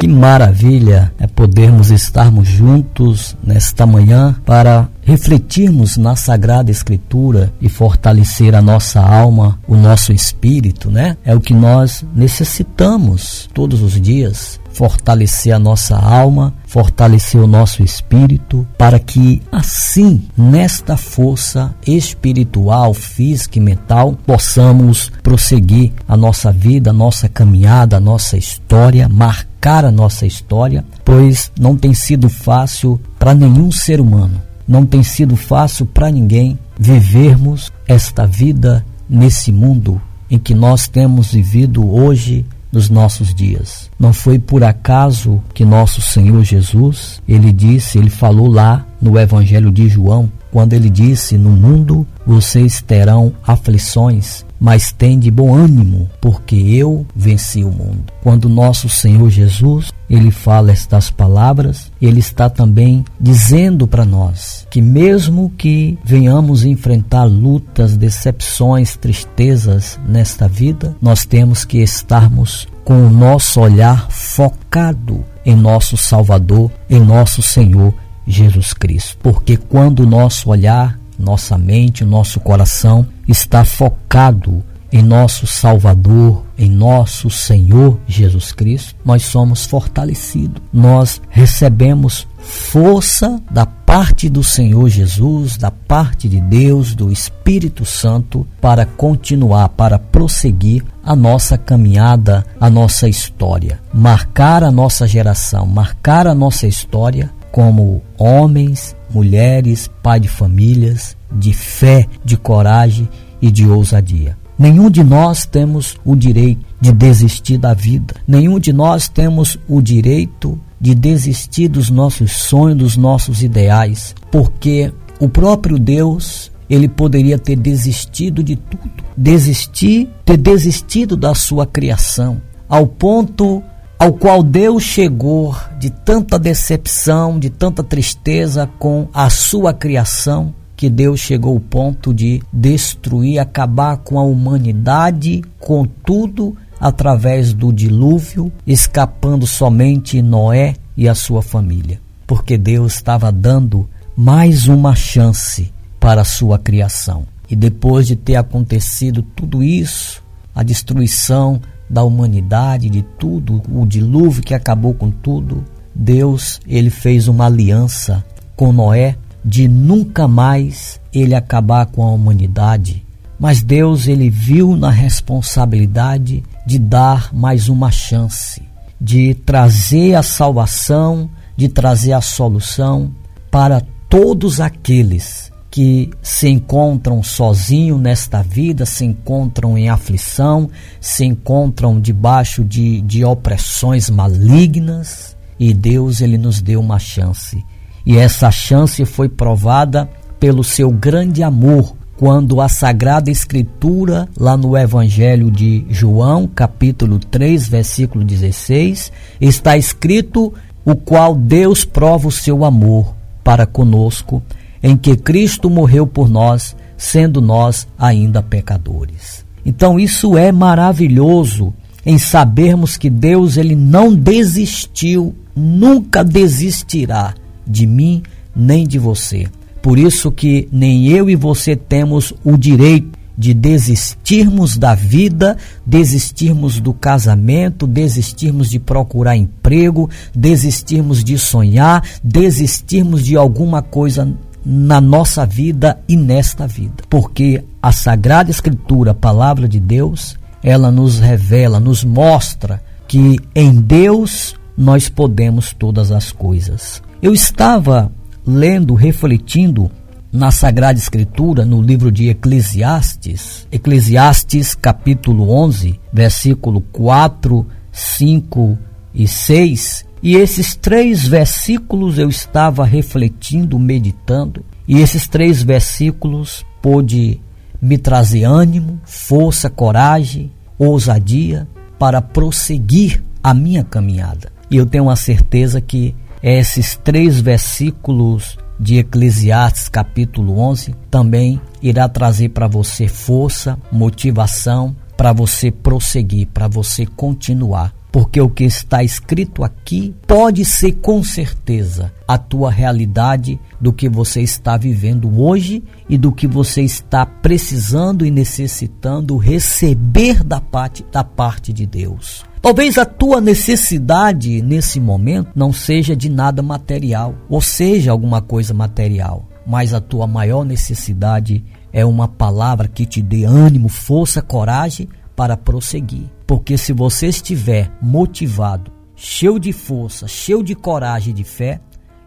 Que maravilha é podermos estarmos juntos nesta manhã para refletirmos na Sagrada Escritura e fortalecer a nossa alma, o nosso espírito, né? É o que nós necessitamos todos os dias fortalecer a nossa alma, fortalecer o nosso espírito, para que assim, nesta força espiritual, física e mental, possamos prosseguir a nossa vida, a nossa caminhada, a nossa história, marcar a nossa história, pois não tem sido fácil para nenhum ser humano, não tem sido fácil para ninguém vivermos esta vida nesse mundo em que nós temos vivido hoje nos nossos dias. Não foi por acaso que nosso Senhor Jesus, ele disse, ele falou lá no Evangelho de João, quando ele disse: No mundo vocês terão aflições, mas tende bom ânimo, porque eu venci o mundo. Quando nosso Senhor Jesus, ele fala estas palavras, ele está também dizendo para nós que mesmo que venhamos enfrentar lutas, decepções, tristezas nesta vida, nós temos que estarmos com o nosso olhar focado em nosso Salvador, em nosso Senhor Jesus Cristo. Porque quando o nosso olhar, nossa mente, nosso coração está focado em nosso Salvador, em nosso Senhor Jesus Cristo, nós somos fortalecidos. Nós recebemos força da parte do Senhor Jesus, da parte de Deus, do Espírito Santo, para continuar, para prosseguir a nossa caminhada, a nossa história, marcar a nossa geração, marcar a nossa história como homens, mulheres, pai de famílias, de fé, de coragem e de ousadia. Nenhum de nós temos o direito de desistir da vida. Nenhum de nós temos o direito de desistir dos nossos sonhos, dos nossos ideais, porque o próprio Deus, ele poderia ter desistido de tudo. Desistir, ter desistido da sua criação, ao ponto ao qual Deus chegou de tanta decepção, de tanta tristeza com a sua criação, que Deus chegou ao ponto de destruir, acabar com a humanidade, com tudo através do dilúvio, escapando somente Noé e a sua família. Porque Deus estava dando mais uma chance para a sua criação. E depois de ter acontecido tudo isso, a destruição da humanidade, de tudo, o dilúvio que acabou com tudo, Deus, ele fez uma aliança com Noé de nunca mais ele acabar com a humanidade. Mas Deus, ele viu na responsabilidade de dar mais uma chance, de trazer a salvação, de trazer a solução para todos aqueles que se encontram sozinhos nesta vida, se encontram em aflição, se encontram debaixo de, de opressões malignas, e Deus ele nos deu uma chance. E essa chance foi provada pelo seu grande amor, quando a Sagrada Escritura, lá no Evangelho de João, capítulo 3, versículo 16, está escrito: o qual Deus prova o seu amor para conosco em que Cristo morreu por nós, sendo nós ainda pecadores. Então isso é maravilhoso em sabermos que Deus ele não desistiu, nunca desistirá de mim nem de você. Por isso que nem eu e você temos o direito de desistirmos da vida, desistirmos do casamento, desistirmos de procurar emprego, desistirmos de sonhar, desistirmos de alguma coisa na nossa vida e nesta vida. Porque a Sagrada Escritura, a palavra de Deus, ela nos revela, nos mostra que em Deus nós podemos todas as coisas. Eu estava lendo, refletindo na Sagrada Escritura, no livro de Eclesiastes, Eclesiastes capítulo 11, versículo 4, 5 e 6, e esses três versículos eu estava refletindo, meditando, e esses três versículos pôde me trazer ânimo, força, coragem, ousadia para prosseguir a minha caminhada. E eu tenho a certeza que esses três versículos de Eclesiastes capítulo 11 também irá trazer para você força, motivação para você prosseguir, para você continuar porque o que está escrito aqui pode ser com certeza a tua realidade do que você está vivendo hoje e do que você está precisando e necessitando receber da parte, da parte de Deus. Talvez a tua necessidade nesse momento não seja de nada material, ou seja, alguma coisa material, mas a tua maior necessidade é uma palavra que te dê ânimo, força, coragem para prosseguir. Porque se você estiver motivado, cheio de força, cheio de coragem e de fé,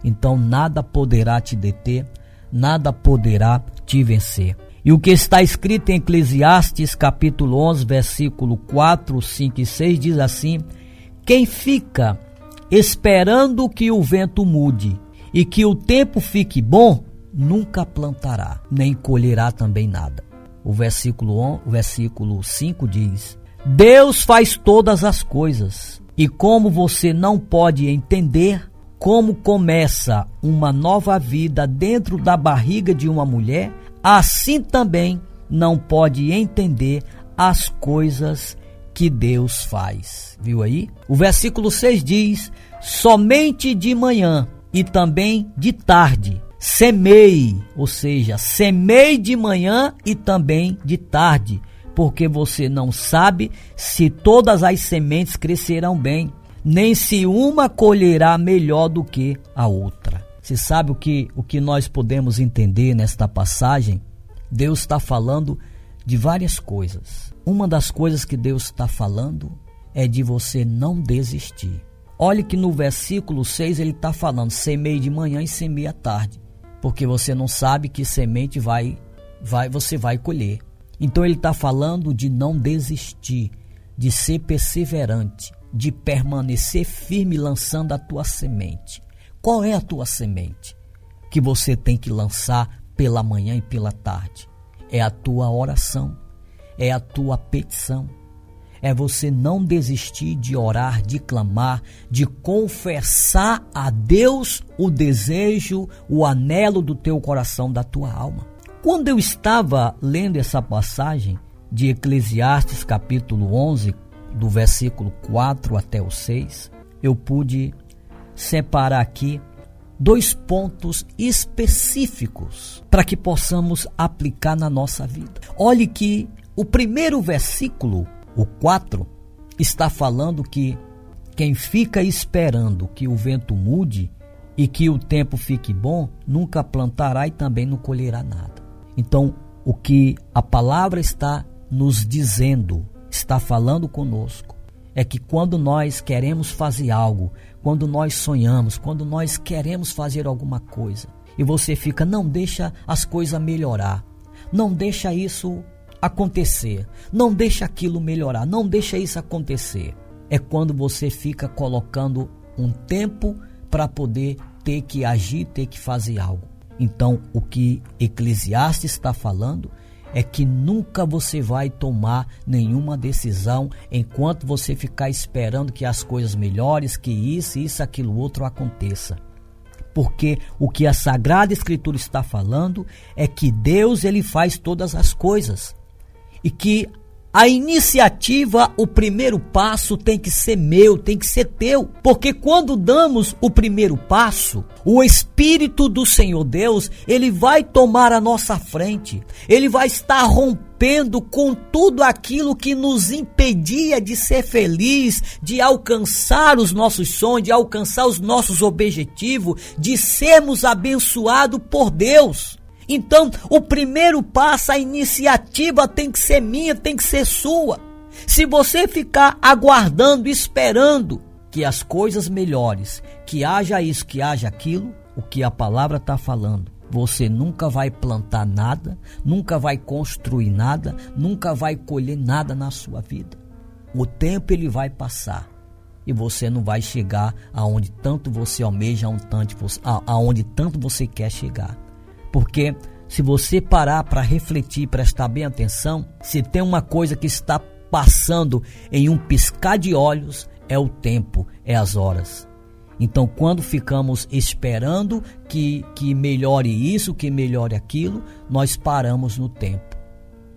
então nada poderá te deter, nada poderá te vencer. E o que está escrito em Eclesiastes capítulo 11, versículo 4, 5 e 6 diz assim: Quem fica esperando que o vento mude e que o tempo fique bom, nunca plantará, nem colherá também nada. O versículo, 1, o versículo 5 diz: Deus faz todas as coisas, e como você não pode entender como começa uma nova vida dentro da barriga de uma mulher, assim também não pode entender as coisas que Deus faz. Viu aí? O versículo 6 diz: Somente de manhã e também de tarde semei, ou seja, semei de manhã e também de tarde, porque você não sabe se todas as sementes crescerão bem, nem se uma colherá melhor do que a outra. Você sabe o que, o que nós podemos entender nesta passagem? Deus está falando de várias coisas. Uma das coisas que Deus está falando é de você não desistir. Olhe que no versículo 6 ele está falando: semei de manhã e semei à tarde, porque você não sabe que semente vai, vai você vai colher. Então ele está falando de não desistir, de ser perseverante, de permanecer firme lançando a tua semente. Qual é a tua semente que você tem que lançar pela manhã e pela tarde? É a tua oração, é a tua petição. É você não desistir de orar, de clamar, de confessar a Deus o desejo, o anelo do teu coração, da tua alma. Quando eu estava lendo essa passagem de Eclesiastes, capítulo 11, do versículo 4 até o 6, eu pude separar aqui dois pontos específicos para que possamos aplicar na nossa vida. Olhe que o primeiro versículo, o 4, está falando que quem fica esperando que o vento mude e que o tempo fique bom, nunca plantará e também não colherá nada. Então, o que a palavra está nos dizendo, está falando conosco, é que quando nós queremos fazer algo, quando nós sonhamos, quando nós queremos fazer alguma coisa, e você fica, não deixa as coisas melhorar, não deixa isso acontecer, não deixa aquilo melhorar, não deixa isso acontecer. É quando você fica colocando um tempo para poder ter que agir, ter que fazer algo. Então, o que Eclesiastes está falando é que nunca você vai tomar nenhuma decisão enquanto você ficar esperando que as coisas melhores, que isso, isso, aquilo outro aconteça. Porque o que a Sagrada Escritura está falando é que Deus ele faz todas as coisas e que a iniciativa, o primeiro passo tem que ser meu, tem que ser teu. Porque quando damos o primeiro passo, o Espírito do Senhor Deus, ele vai tomar a nossa frente. Ele vai estar rompendo com tudo aquilo que nos impedia de ser feliz, de alcançar os nossos sonhos, de alcançar os nossos objetivos, de sermos abençoados por Deus. Então, o primeiro passo, a iniciativa tem que ser minha, tem que ser sua. Se você ficar aguardando, esperando que as coisas melhores, que haja isso, que haja aquilo, o que a palavra está falando, você nunca vai plantar nada, nunca vai construir nada, nunca vai colher nada na sua vida. O tempo ele vai passar e você não vai chegar aonde tanto você almeja, aonde tanto você quer chegar. Porque se você parar para refletir, prestar bem atenção, se tem uma coisa que está passando em um piscar de olhos, é o tempo, é as horas. Então, quando ficamos esperando que, que melhore isso, que melhore aquilo, nós paramos no tempo.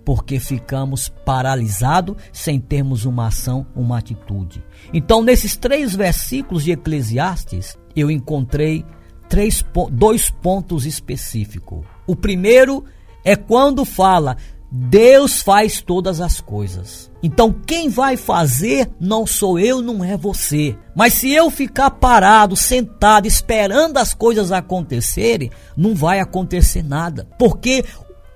porque ficamos paralisados sem termos uma ação, uma atitude. Então, nesses três versículos de Eclesiastes, eu encontrei três, dois pontos específicos. O primeiro é quando fala Deus faz todas as coisas. Então quem vai fazer não sou eu, não é você. Mas se eu ficar parado, sentado, esperando as coisas acontecerem, não vai acontecer nada. Porque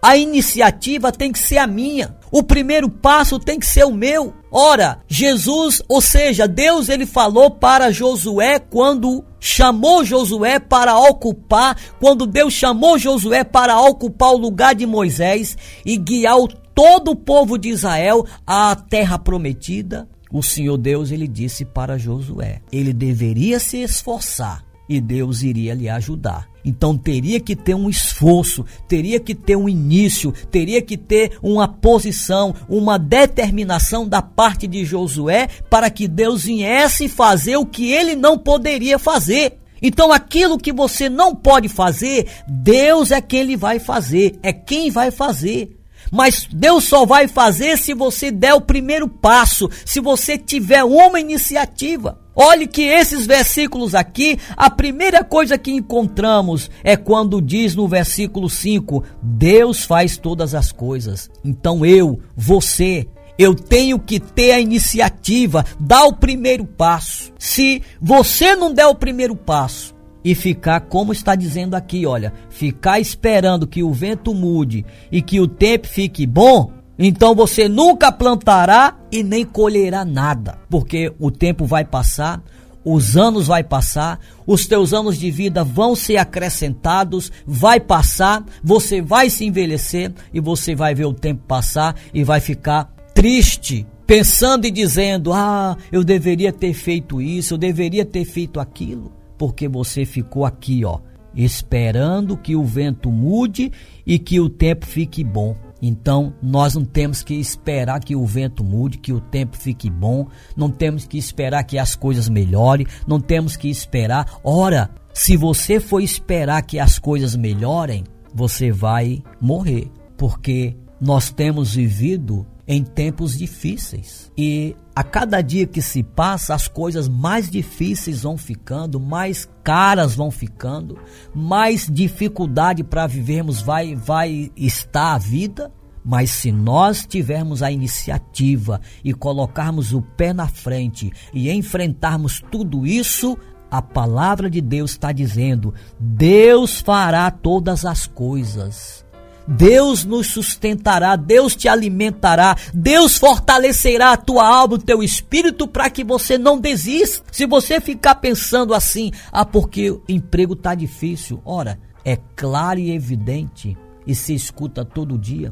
a iniciativa tem que ser a minha. O primeiro passo tem que ser o meu. Ora, Jesus, ou seja, Deus ele falou para Josué quando chamou Josué para ocupar, quando Deus chamou Josué para ocupar o lugar de Moisés e guiar todo o povo de Israel à terra prometida. O Senhor Deus ele disse para Josué, ele deveria se esforçar e Deus iria lhe ajudar. Então teria que ter um esforço, teria que ter um início, teria que ter uma posição, uma determinação da parte de Josué para que Deus viesse fazer o que ele não poderia fazer. Então aquilo que você não pode fazer, Deus é quem ele vai fazer, é quem vai fazer. Mas Deus só vai fazer se você der o primeiro passo, se você tiver uma iniciativa. Olhe que esses versículos aqui, a primeira coisa que encontramos é quando diz no versículo 5: Deus faz todas as coisas. Então eu, você, eu tenho que ter a iniciativa, dar o primeiro passo. Se você não der o primeiro passo, e ficar, como está dizendo aqui, olha, ficar esperando que o vento mude e que o tempo fique bom, então você nunca plantará e nem colherá nada, porque o tempo vai passar, os anos vai passar, os teus anos de vida vão ser acrescentados, vai passar, você vai se envelhecer e você vai ver o tempo passar e vai ficar triste, pensando e dizendo: "Ah, eu deveria ter feito isso, eu deveria ter feito aquilo", porque você ficou aqui, ó, esperando que o vento mude e que o tempo fique bom. Então, nós não temos que esperar que o vento mude, que o tempo fique bom, não temos que esperar que as coisas melhorem, não temos que esperar. Ora, se você for esperar que as coisas melhorem, você vai morrer, porque nós temos vivido em tempos difíceis. E a cada dia que se passa, as coisas mais difíceis vão ficando, mais caras vão ficando, mais dificuldade para vivermos vai vai estar a vida. Mas se nós tivermos a iniciativa e colocarmos o pé na frente e enfrentarmos tudo isso, a palavra de Deus está dizendo: Deus fará todas as coisas Deus nos sustentará, Deus te alimentará, Deus fortalecerá a tua alma, o teu espírito para que você não desista. Se você ficar pensando assim, ah, porque o emprego tá difícil, ora, é claro e evidente e se escuta todo dia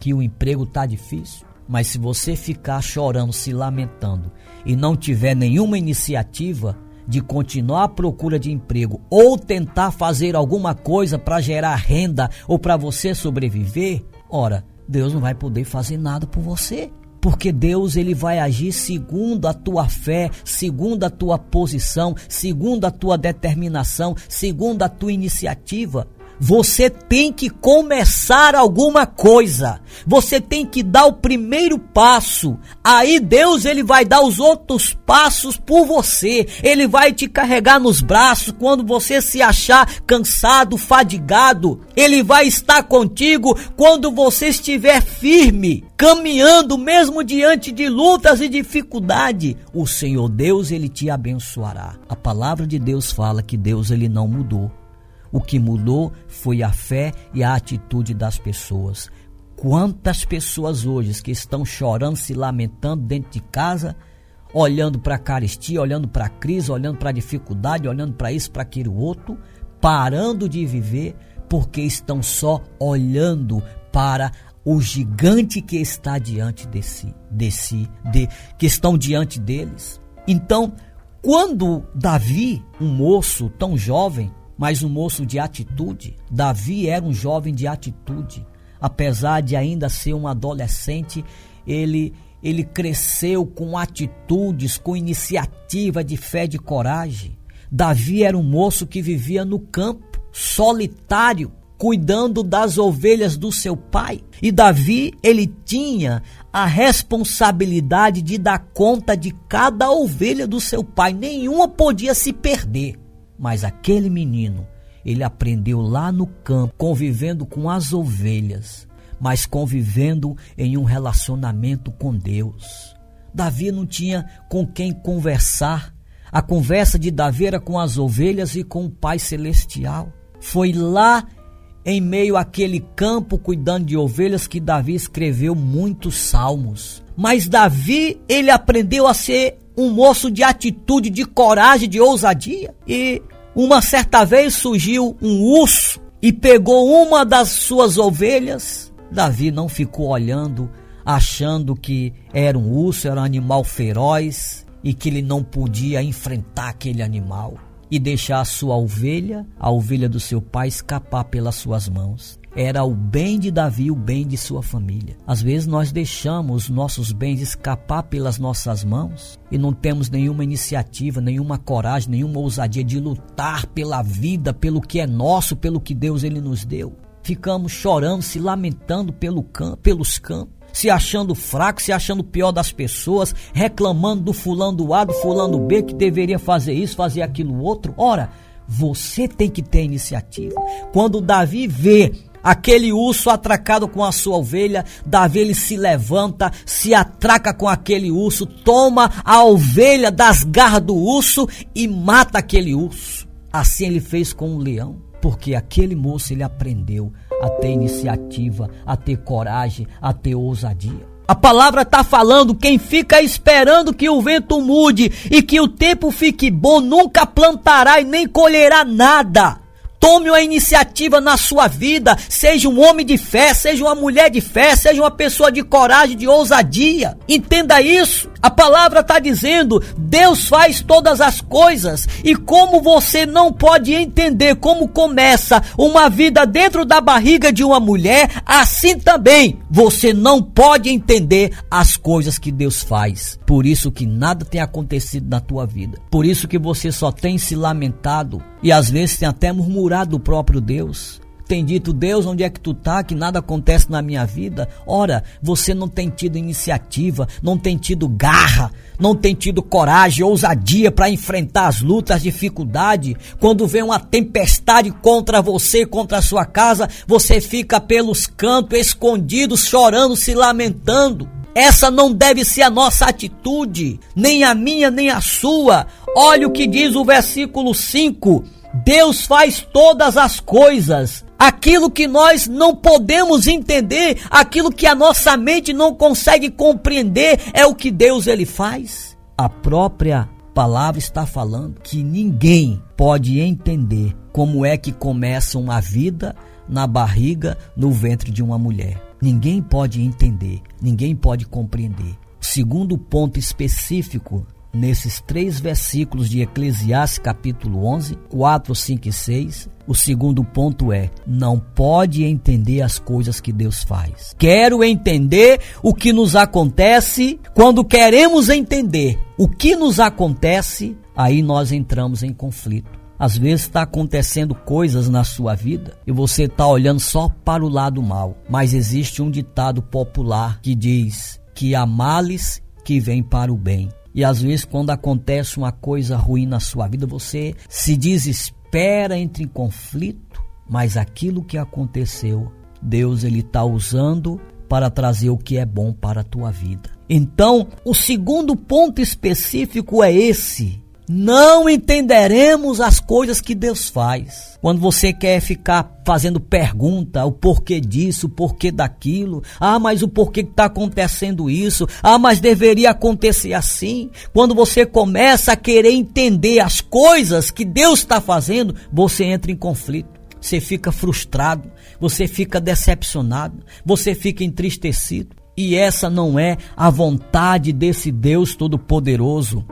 que o emprego tá difícil. Mas se você ficar chorando, se lamentando e não tiver nenhuma iniciativa, de continuar à procura de emprego ou tentar fazer alguma coisa para gerar renda ou para você sobreviver, ora, Deus não vai poder fazer nada por você. Porque Deus ele vai agir segundo a tua fé, segundo a tua posição, segundo a tua determinação, segundo a tua iniciativa. Você tem que começar alguma coisa. Você tem que dar o primeiro passo. Aí Deus ele vai dar os outros passos por você. Ele vai te carregar nos braços quando você se achar cansado, fadigado. Ele vai estar contigo quando você estiver firme, caminhando mesmo diante de lutas e dificuldade. O Senhor Deus ele te abençoará. A palavra de Deus fala que Deus ele não mudou. O que mudou foi a fé e a atitude das pessoas. Quantas pessoas hoje que estão chorando, se lamentando dentro de casa, olhando para a caristia, olhando para a crise, olhando para a dificuldade, olhando para isso, para aquele outro, parando de viver porque estão só olhando para o gigante que está diante de si, de si, de, que estão diante deles. Então, quando Davi, um moço tão jovem, mas um moço de atitude. Davi era um jovem de atitude. Apesar de ainda ser um adolescente, ele ele cresceu com atitudes, com iniciativa de fé e de coragem. Davi era um moço que vivia no campo, solitário, cuidando das ovelhas do seu pai. E Davi, ele tinha a responsabilidade de dar conta de cada ovelha do seu pai. Nenhuma podia se perder. Mas aquele menino, ele aprendeu lá no campo, convivendo com as ovelhas, mas convivendo em um relacionamento com Deus. Davi não tinha com quem conversar. A conversa de Davi era com as ovelhas e com o Pai Celestial. Foi lá em meio àquele campo cuidando de ovelhas que Davi escreveu muitos salmos. Mas Davi, ele aprendeu a ser um moço de atitude, de coragem, de ousadia. E uma certa vez surgiu um urso e pegou uma das suas ovelhas. Davi não ficou olhando, achando que era um urso, era um animal feroz e que ele não podia enfrentar aquele animal e deixar a sua ovelha, a ovelha do seu pai, escapar pelas suas mãos. Era o bem de Davi, o bem de sua família. Às vezes nós deixamos nossos bens escapar pelas nossas mãos e não temos nenhuma iniciativa, nenhuma coragem, nenhuma ousadia de lutar pela vida, pelo que é nosso, pelo que Deus ele nos deu. Ficamos chorando, se lamentando pelo campo, pelos campos se achando fraco, se achando pior das pessoas, reclamando do fulano A, do fulano B, que deveria fazer isso, fazer aquilo outro. Ora, você tem que ter iniciativa. Quando Davi vê aquele urso atracado com a sua ovelha, Davi ele se levanta, se atraca com aquele urso, toma a ovelha das garras do urso e mata aquele urso. Assim ele fez com o leão, porque aquele moço ele aprendeu a ter iniciativa, a ter coragem, a ter ousadia. A palavra está falando: quem fica esperando que o vento mude e que o tempo fique bom, nunca plantará e nem colherá nada. Tome uma iniciativa na sua vida, seja um homem de fé, seja uma mulher de fé, seja uma pessoa de coragem, de ousadia. Entenda isso. A palavra está dizendo: Deus faz todas as coisas, e como você não pode entender como começa uma vida dentro da barriga de uma mulher, assim também você não pode entender as coisas que Deus faz. Por isso que nada tem acontecido na tua vida. Por isso que você só tem se lamentado e às vezes tem até murmurado do próprio Deus tem dito, Deus, onde é que tu tá? Que nada acontece na minha vida. Ora, você não tem tido iniciativa, não tem tido garra, não tem tido coragem, ousadia para enfrentar as lutas, as dificuldades. Quando vem uma tempestade contra você, contra a sua casa, você fica pelos cantos, escondido, chorando, se lamentando. Essa não deve ser a nossa atitude, nem a minha, nem a sua. Olha o que diz o versículo 5. Deus faz todas as coisas aquilo que nós não podemos entender, aquilo que a nossa mente não consegue compreender, é o que Deus ele faz. A própria palavra está falando que ninguém pode entender como é que começa uma vida na barriga, no ventre de uma mulher. Ninguém pode entender, ninguém pode compreender. Segundo ponto específico nesses três versículos de Eclesiastes capítulo 11, 4, 5 e 6, o segundo ponto é: não pode entender as coisas que Deus faz. Quero entender o que nos acontece. Quando queremos entender o que nos acontece, aí nós entramos em conflito. Às vezes está acontecendo coisas na sua vida e você está olhando só para o lado mal. Mas existe um ditado popular que diz que há males que vêm para o bem. E às vezes, quando acontece uma coisa ruim na sua vida, você se desespera, entra em conflito, mas aquilo que aconteceu, Deus ele está usando para trazer o que é bom para a tua vida. Então, o segundo ponto específico é esse: não entenderemos as coisas que Deus faz. Quando você quer ficar fazendo pergunta, o porquê disso, o porquê daquilo, ah, mas o porquê que está acontecendo isso, ah, mas deveria acontecer assim. Quando você começa a querer entender as coisas que Deus está fazendo, você entra em conflito, você fica frustrado, você fica decepcionado, você fica entristecido. E essa não é a vontade desse Deus Todo-Poderoso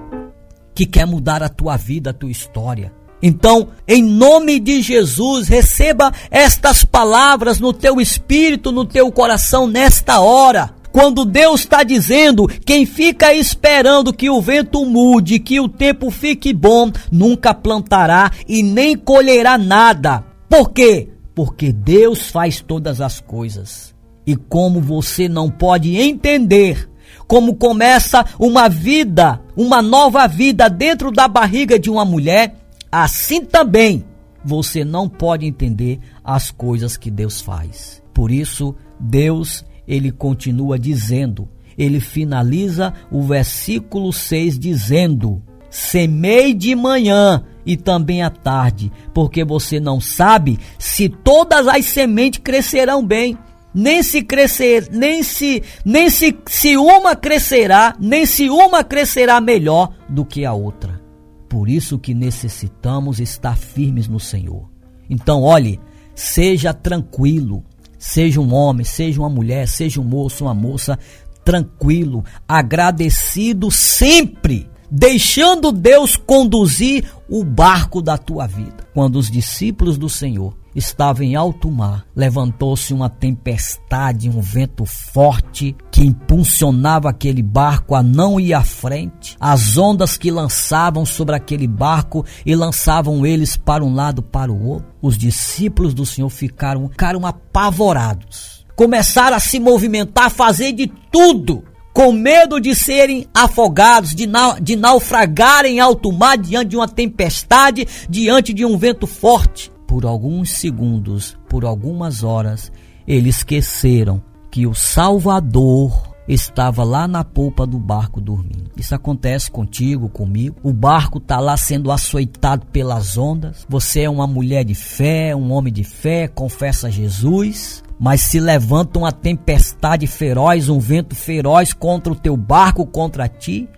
que quer mudar a tua vida, a tua história. Então, em nome de Jesus, receba estas palavras no teu espírito, no teu coração nesta hora. Quando Deus está dizendo, quem fica esperando que o vento mude, que o tempo fique bom, nunca plantará e nem colherá nada. Por quê? porque Deus faz todas as coisas. E como você não pode entender como começa uma vida, uma nova vida dentro da barriga de uma mulher, assim também você não pode entender as coisas que Deus faz. Por isso, Deus, ele continua dizendo, ele finaliza o versículo 6 dizendo: Semei de manhã e também à tarde, porque você não sabe se todas as sementes crescerão bem nem se crescer, nem se, nem se, se uma crescerá, nem se uma crescerá melhor do que a outra. Por isso que necessitamos estar firmes no Senhor. Então, olhe, seja tranquilo, seja um homem, seja uma mulher, seja um moço, uma moça, tranquilo, agradecido sempre, deixando Deus conduzir o barco da tua vida. Quando os discípulos do Senhor estava em alto mar. Levantou-se uma tempestade, um vento forte que impulsionava aquele barco a não ir à frente. As ondas que lançavam sobre aquele barco e lançavam eles para um lado para o outro. Os discípulos do Senhor ficaram, ficaram apavorados. Começaram a se movimentar, a fazer de tudo com medo de serem afogados, de, na, de naufragarem em alto mar diante de uma tempestade, diante de um vento forte por alguns segundos, por algumas horas, eles esqueceram que o Salvador estava lá na polpa do barco dormindo. Isso acontece contigo, comigo. O barco está lá sendo açoitado pelas ondas. Você é uma mulher de fé, um homem de fé, confessa Jesus. Mas se levanta uma tempestade feroz, um vento feroz contra o teu barco, contra ti,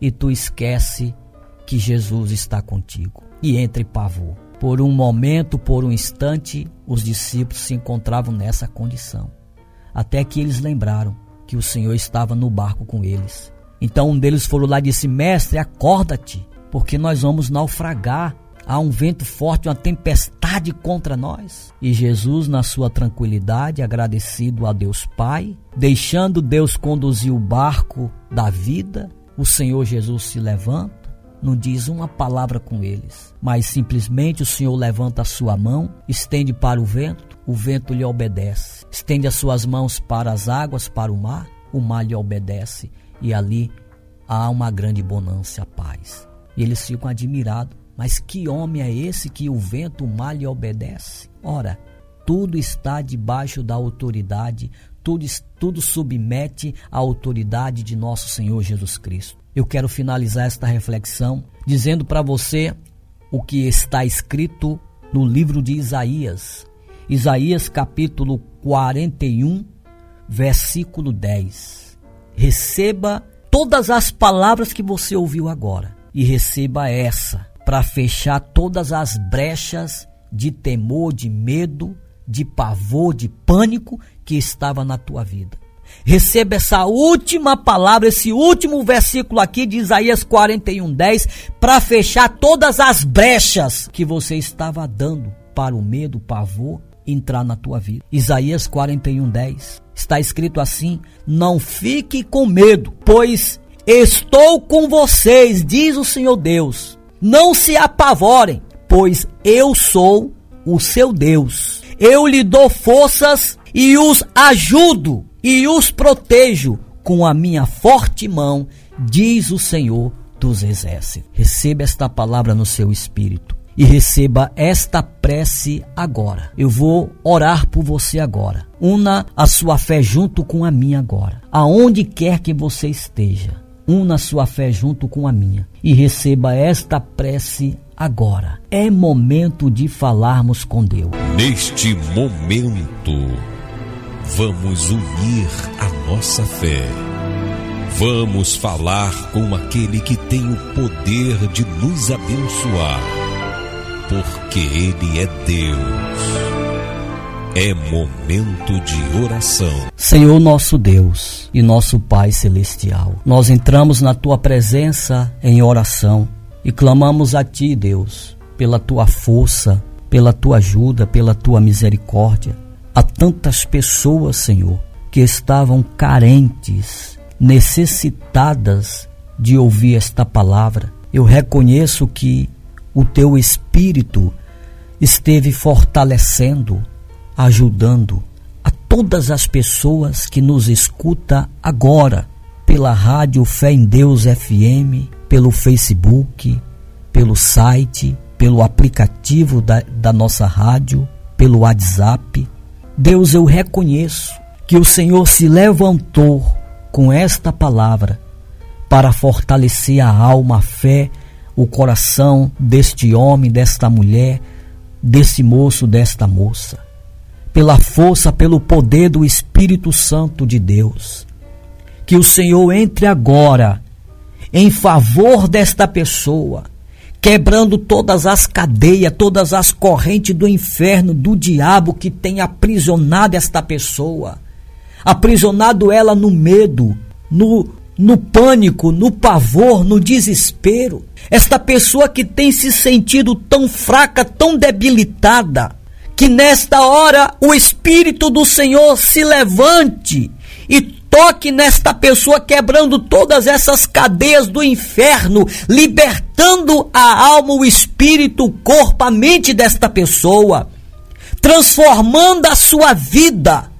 e tu esquece que Jesus está contigo. E entre pavor. Por um momento, por um instante, os discípulos se encontravam nessa condição. Até que eles lembraram que o Senhor estava no barco com eles. Então um deles falou lá e disse: Mestre, acorda-te, porque nós vamos naufragar. Há um vento forte, uma tempestade contra nós. E Jesus, na sua tranquilidade, agradecido a Deus Pai, deixando Deus conduzir o barco da vida, o Senhor Jesus se levanta não diz uma palavra com eles, mas simplesmente o Senhor levanta a sua mão, estende para o vento, o vento lhe obedece. Estende as suas mãos para as águas, para o mar, o mar lhe obedece. E ali há uma grande bonança, a paz. E eles ficam admirados. Mas que homem é esse que o vento, o mar lhe obedece? Ora, tudo está debaixo da autoridade, tudo, tudo submete à autoridade de nosso Senhor Jesus Cristo eu quero finalizar esta reflexão dizendo para você o que está escrito no livro de Isaías. Isaías capítulo 41, versículo 10. Receba todas as palavras que você ouviu agora e receba essa para fechar todas as brechas de temor, de medo, de pavor, de pânico que estava na tua vida. Receba essa última palavra, esse último versículo aqui de Isaías 41, 10, para fechar todas as brechas que você estava dando para o medo, o pavor entrar na tua vida. Isaías 41, 10. Está escrito assim: Não fique com medo, pois estou com vocês, diz o Senhor Deus. Não se apavorem, pois eu sou o seu Deus. Eu lhe dou forças e os ajudo e os protejo com a minha forte mão, diz o Senhor dos Exércitos. Receba esta palavra no seu espírito e receba esta prece agora. Eu vou orar por você agora. Una a sua fé junto com a minha agora. Aonde quer que você esteja, una sua fé junto com a minha e receba esta prece agora. É momento de falarmos com Deus. Neste momento Vamos unir a nossa fé. Vamos falar com aquele que tem o poder de nos abençoar, porque Ele é Deus. É momento de oração. Senhor nosso Deus e nosso Pai Celestial, nós entramos na tua presença em oração e clamamos a Ti, Deus, pela tua força, pela tua ajuda, pela tua misericórdia a tantas pessoas, Senhor, que estavam carentes, necessitadas de ouvir esta palavra. Eu reconheço que o teu espírito esteve fortalecendo ajudando a todas as pessoas que nos escuta agora pela rádio Fé em Deus FM, pelo Facebook, pelo site, pelo aplicativo da, da nossa rádio, pelo WhatsApp. Deus, eu reconheço que o Senhor se levantou com esta palavra para fortalecer a alma, a fé, o coração deste homem, desta mulher, desse moço, desta moça. Pela força, pelo poder do Espírito Santo de Deus. Que o Senhor entre agora em favor desta pessoa, quebrando todas as cadeias, todas as correntes do inferno, do diabo que tem aprisionado esta pessoa, aprisionado ela no medo, no no pânico, no pavor, no desespero. Esta pessoa que tem se sentido tão fraca, tão debilitada, que nesta hora o Espírito do Senhor se levante e toque nesta pessoa, quebrando todas essas cadeias do inferno, libertando a alma, o espírito, o corpo, a mente desta pessoa, transformando a sua vida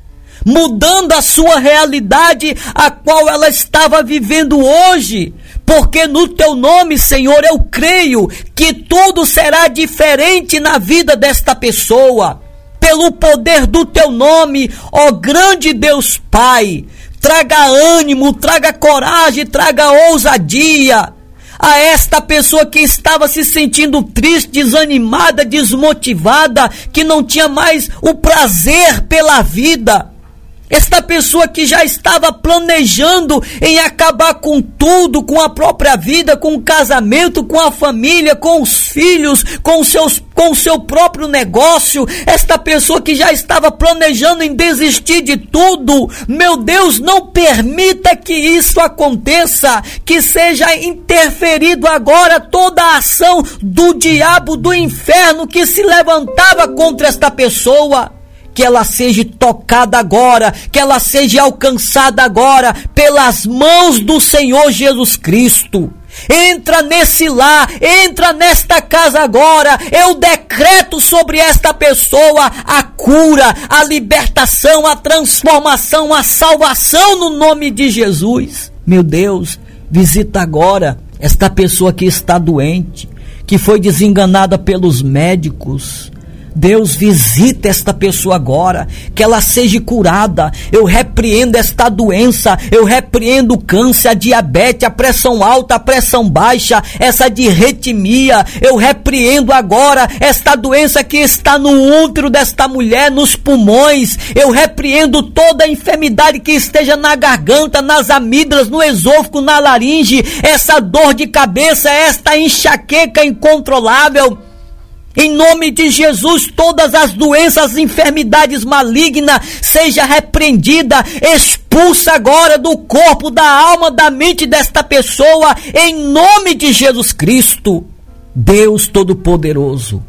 mudando a sua realidade, a qual ela estava vivendo hoje. Porque no teu nome, Senhor, eu creio que tudo será diferente na vida desta pessoa. Pelo poder do teu nome, ó grande Deus Pai, traga ânimo, traga coragem, traga ousadia a esta pessoa que estava se sentindo triste, desanimada, desmotivada, que não tinha mais o prazer pela vida. Esta pessoa que já estava planejando em acabar com tudo, com a própria vida, com o casamento, com a família, com os filhos, com, seus, com o seu próprio negócio, esta pessoa que já estava planejando em desistir de tudo, meu Deus, não permita que isso aconteça, que seja interferido agora toda a ação do diabo, do inferno que se levantava contra esta pessoa que ela seja tocada agora, que ela seja alcançada agora pelas mãos do Senhor Jesus Cristo. Entra nesse lar, entra nesta casa agora. Eu decreto sobre esta pessoa a cura, a libertação, a transformação, a salvação no nome de Jesus. Meu Deus, visita agora esta pessoa que está doente, que foi desenganada pelos médicos, Deus visita esta pessoa agora, que ela seja curada. Eu repreendo esta doença, eu repreendo o câncer, a diabetes, a pressão alta, a pressão baixa, essa diretimia. Eu repreendo agora esta doença que está no útero desta mulher, nos pulmões. Eu repreendo toda a enfermidade que esteja na garganta, nas amígdalas, no esôfago, na laringe, essa dor de cabeça, esta enxaqueca incontrolável. Em nome de Jesus, todas as doenças, enfermidades malignas, seja repreendida, expulsa agora do corpo, da alma, da mente desta pessoa, em nome de Jesus Cristo. Deus Todo-Poderoso,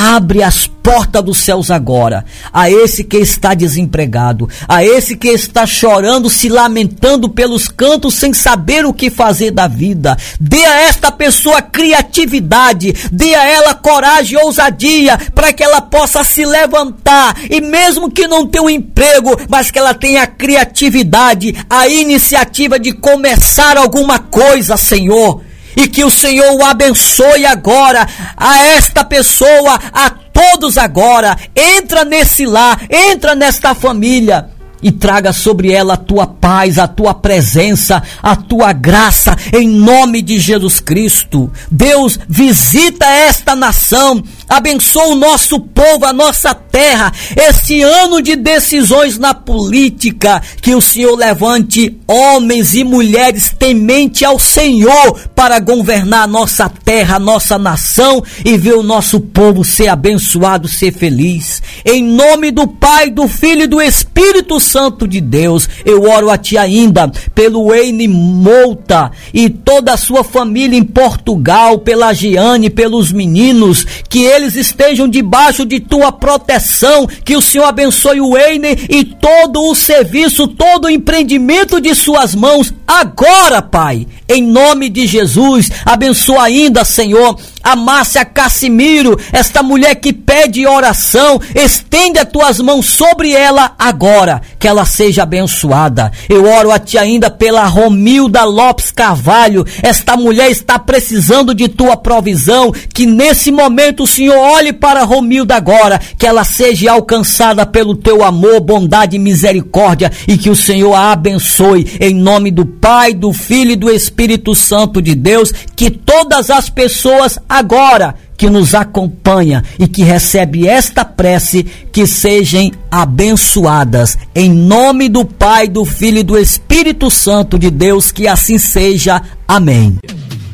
Abre as portas dos céus agora. A esse que está desempregado, a esse que está chorando, se lamentando pelos cantos sem saber o que fazer da vida. Dê a esta pessoa criatividade, dê a ela coragem e ousadia para que ela possa se levantar. E mesmo que não tenha um emprego, mas que ela tenha a criatividade, a iniciativa de começar alguma coisa, Senhor e que o Senhor o abençoe agora a esta pessoa, a todos agora. Entra nesse lar, entra nesta família e traga sobre ela a tua paz, a tua presença, a tua graça, em nome de Jesus Cristo. Deus, visita esta nação, abençoa o nosso povo, a nossa terra, esse ano de decisões na política, que o Senhor levante homens e mulheres temente ao Senhor para governar a nossa terra, a nossa nação e ver o nosso povo ser abençoado, ser feliz. Em nome do Pai, do Filho e do Espírito Santo de Deus, eu oro a Ti ainda pelo Eine Mouta e toda a sua família em Portugal, pela Giane, pelos meninos, que eles estejam debaixo de Tua proteção, que o Senhor abençoe o Eine e todo o serviço, todo o empreendimento de Suas mãos, agora, Pai em nome de Jesus. Abençoa ainda, Senhor, a Márcia Cassimiro, esta mulher que pede oração, estende as tuas mãos sobre ela agora, que ela seja abençoada. Eu oro a ti ainda pela Romilda Lopes Carvalho, esta mulher está precisando de tua provisão, que nesse momento o Senhor olhe para Romilda agora, que ela seja alcançada pelo teu amor, bondade e misericórdia e que o Senhor a abençoe em nome do Pai, do Filho e do Espírito Santo de Deus, que todas as pessoas agora que nos acompanha e que recebe esta prece, que sejam abençoadas. Em nome do Pai, do Filho e do Espírito Santo de Deus, que assim seja. Amém.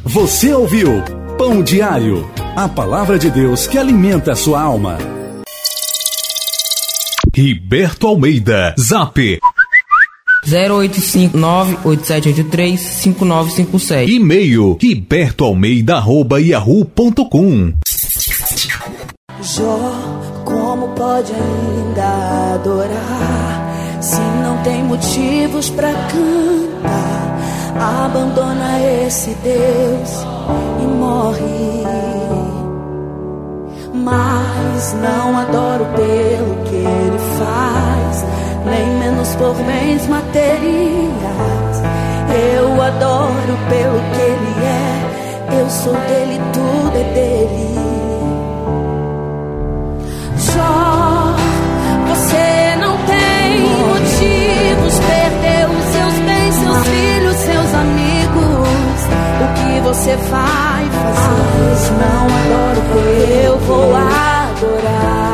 Você ouviu Pão Diário, a palavra de Deus que alimenta a sua alma. Riberto Almeida, Zap 0859-8783-5957. E-mail ribertoalmeida.yahoo.com Jó, como pode ainda adorar se não tem motivos para cantar? Abandona esse Deus e morre. Mas não adoro pelo que ele faz nem menos por bens materiais. Eu adoro pelo que Ele é, eu sou dele, tudo é dele. Jó, você não tem motivos, perdeu os seus bens, seus filhos, seus amigos. O que você vai fazer? Não adoro, eu vou adorar.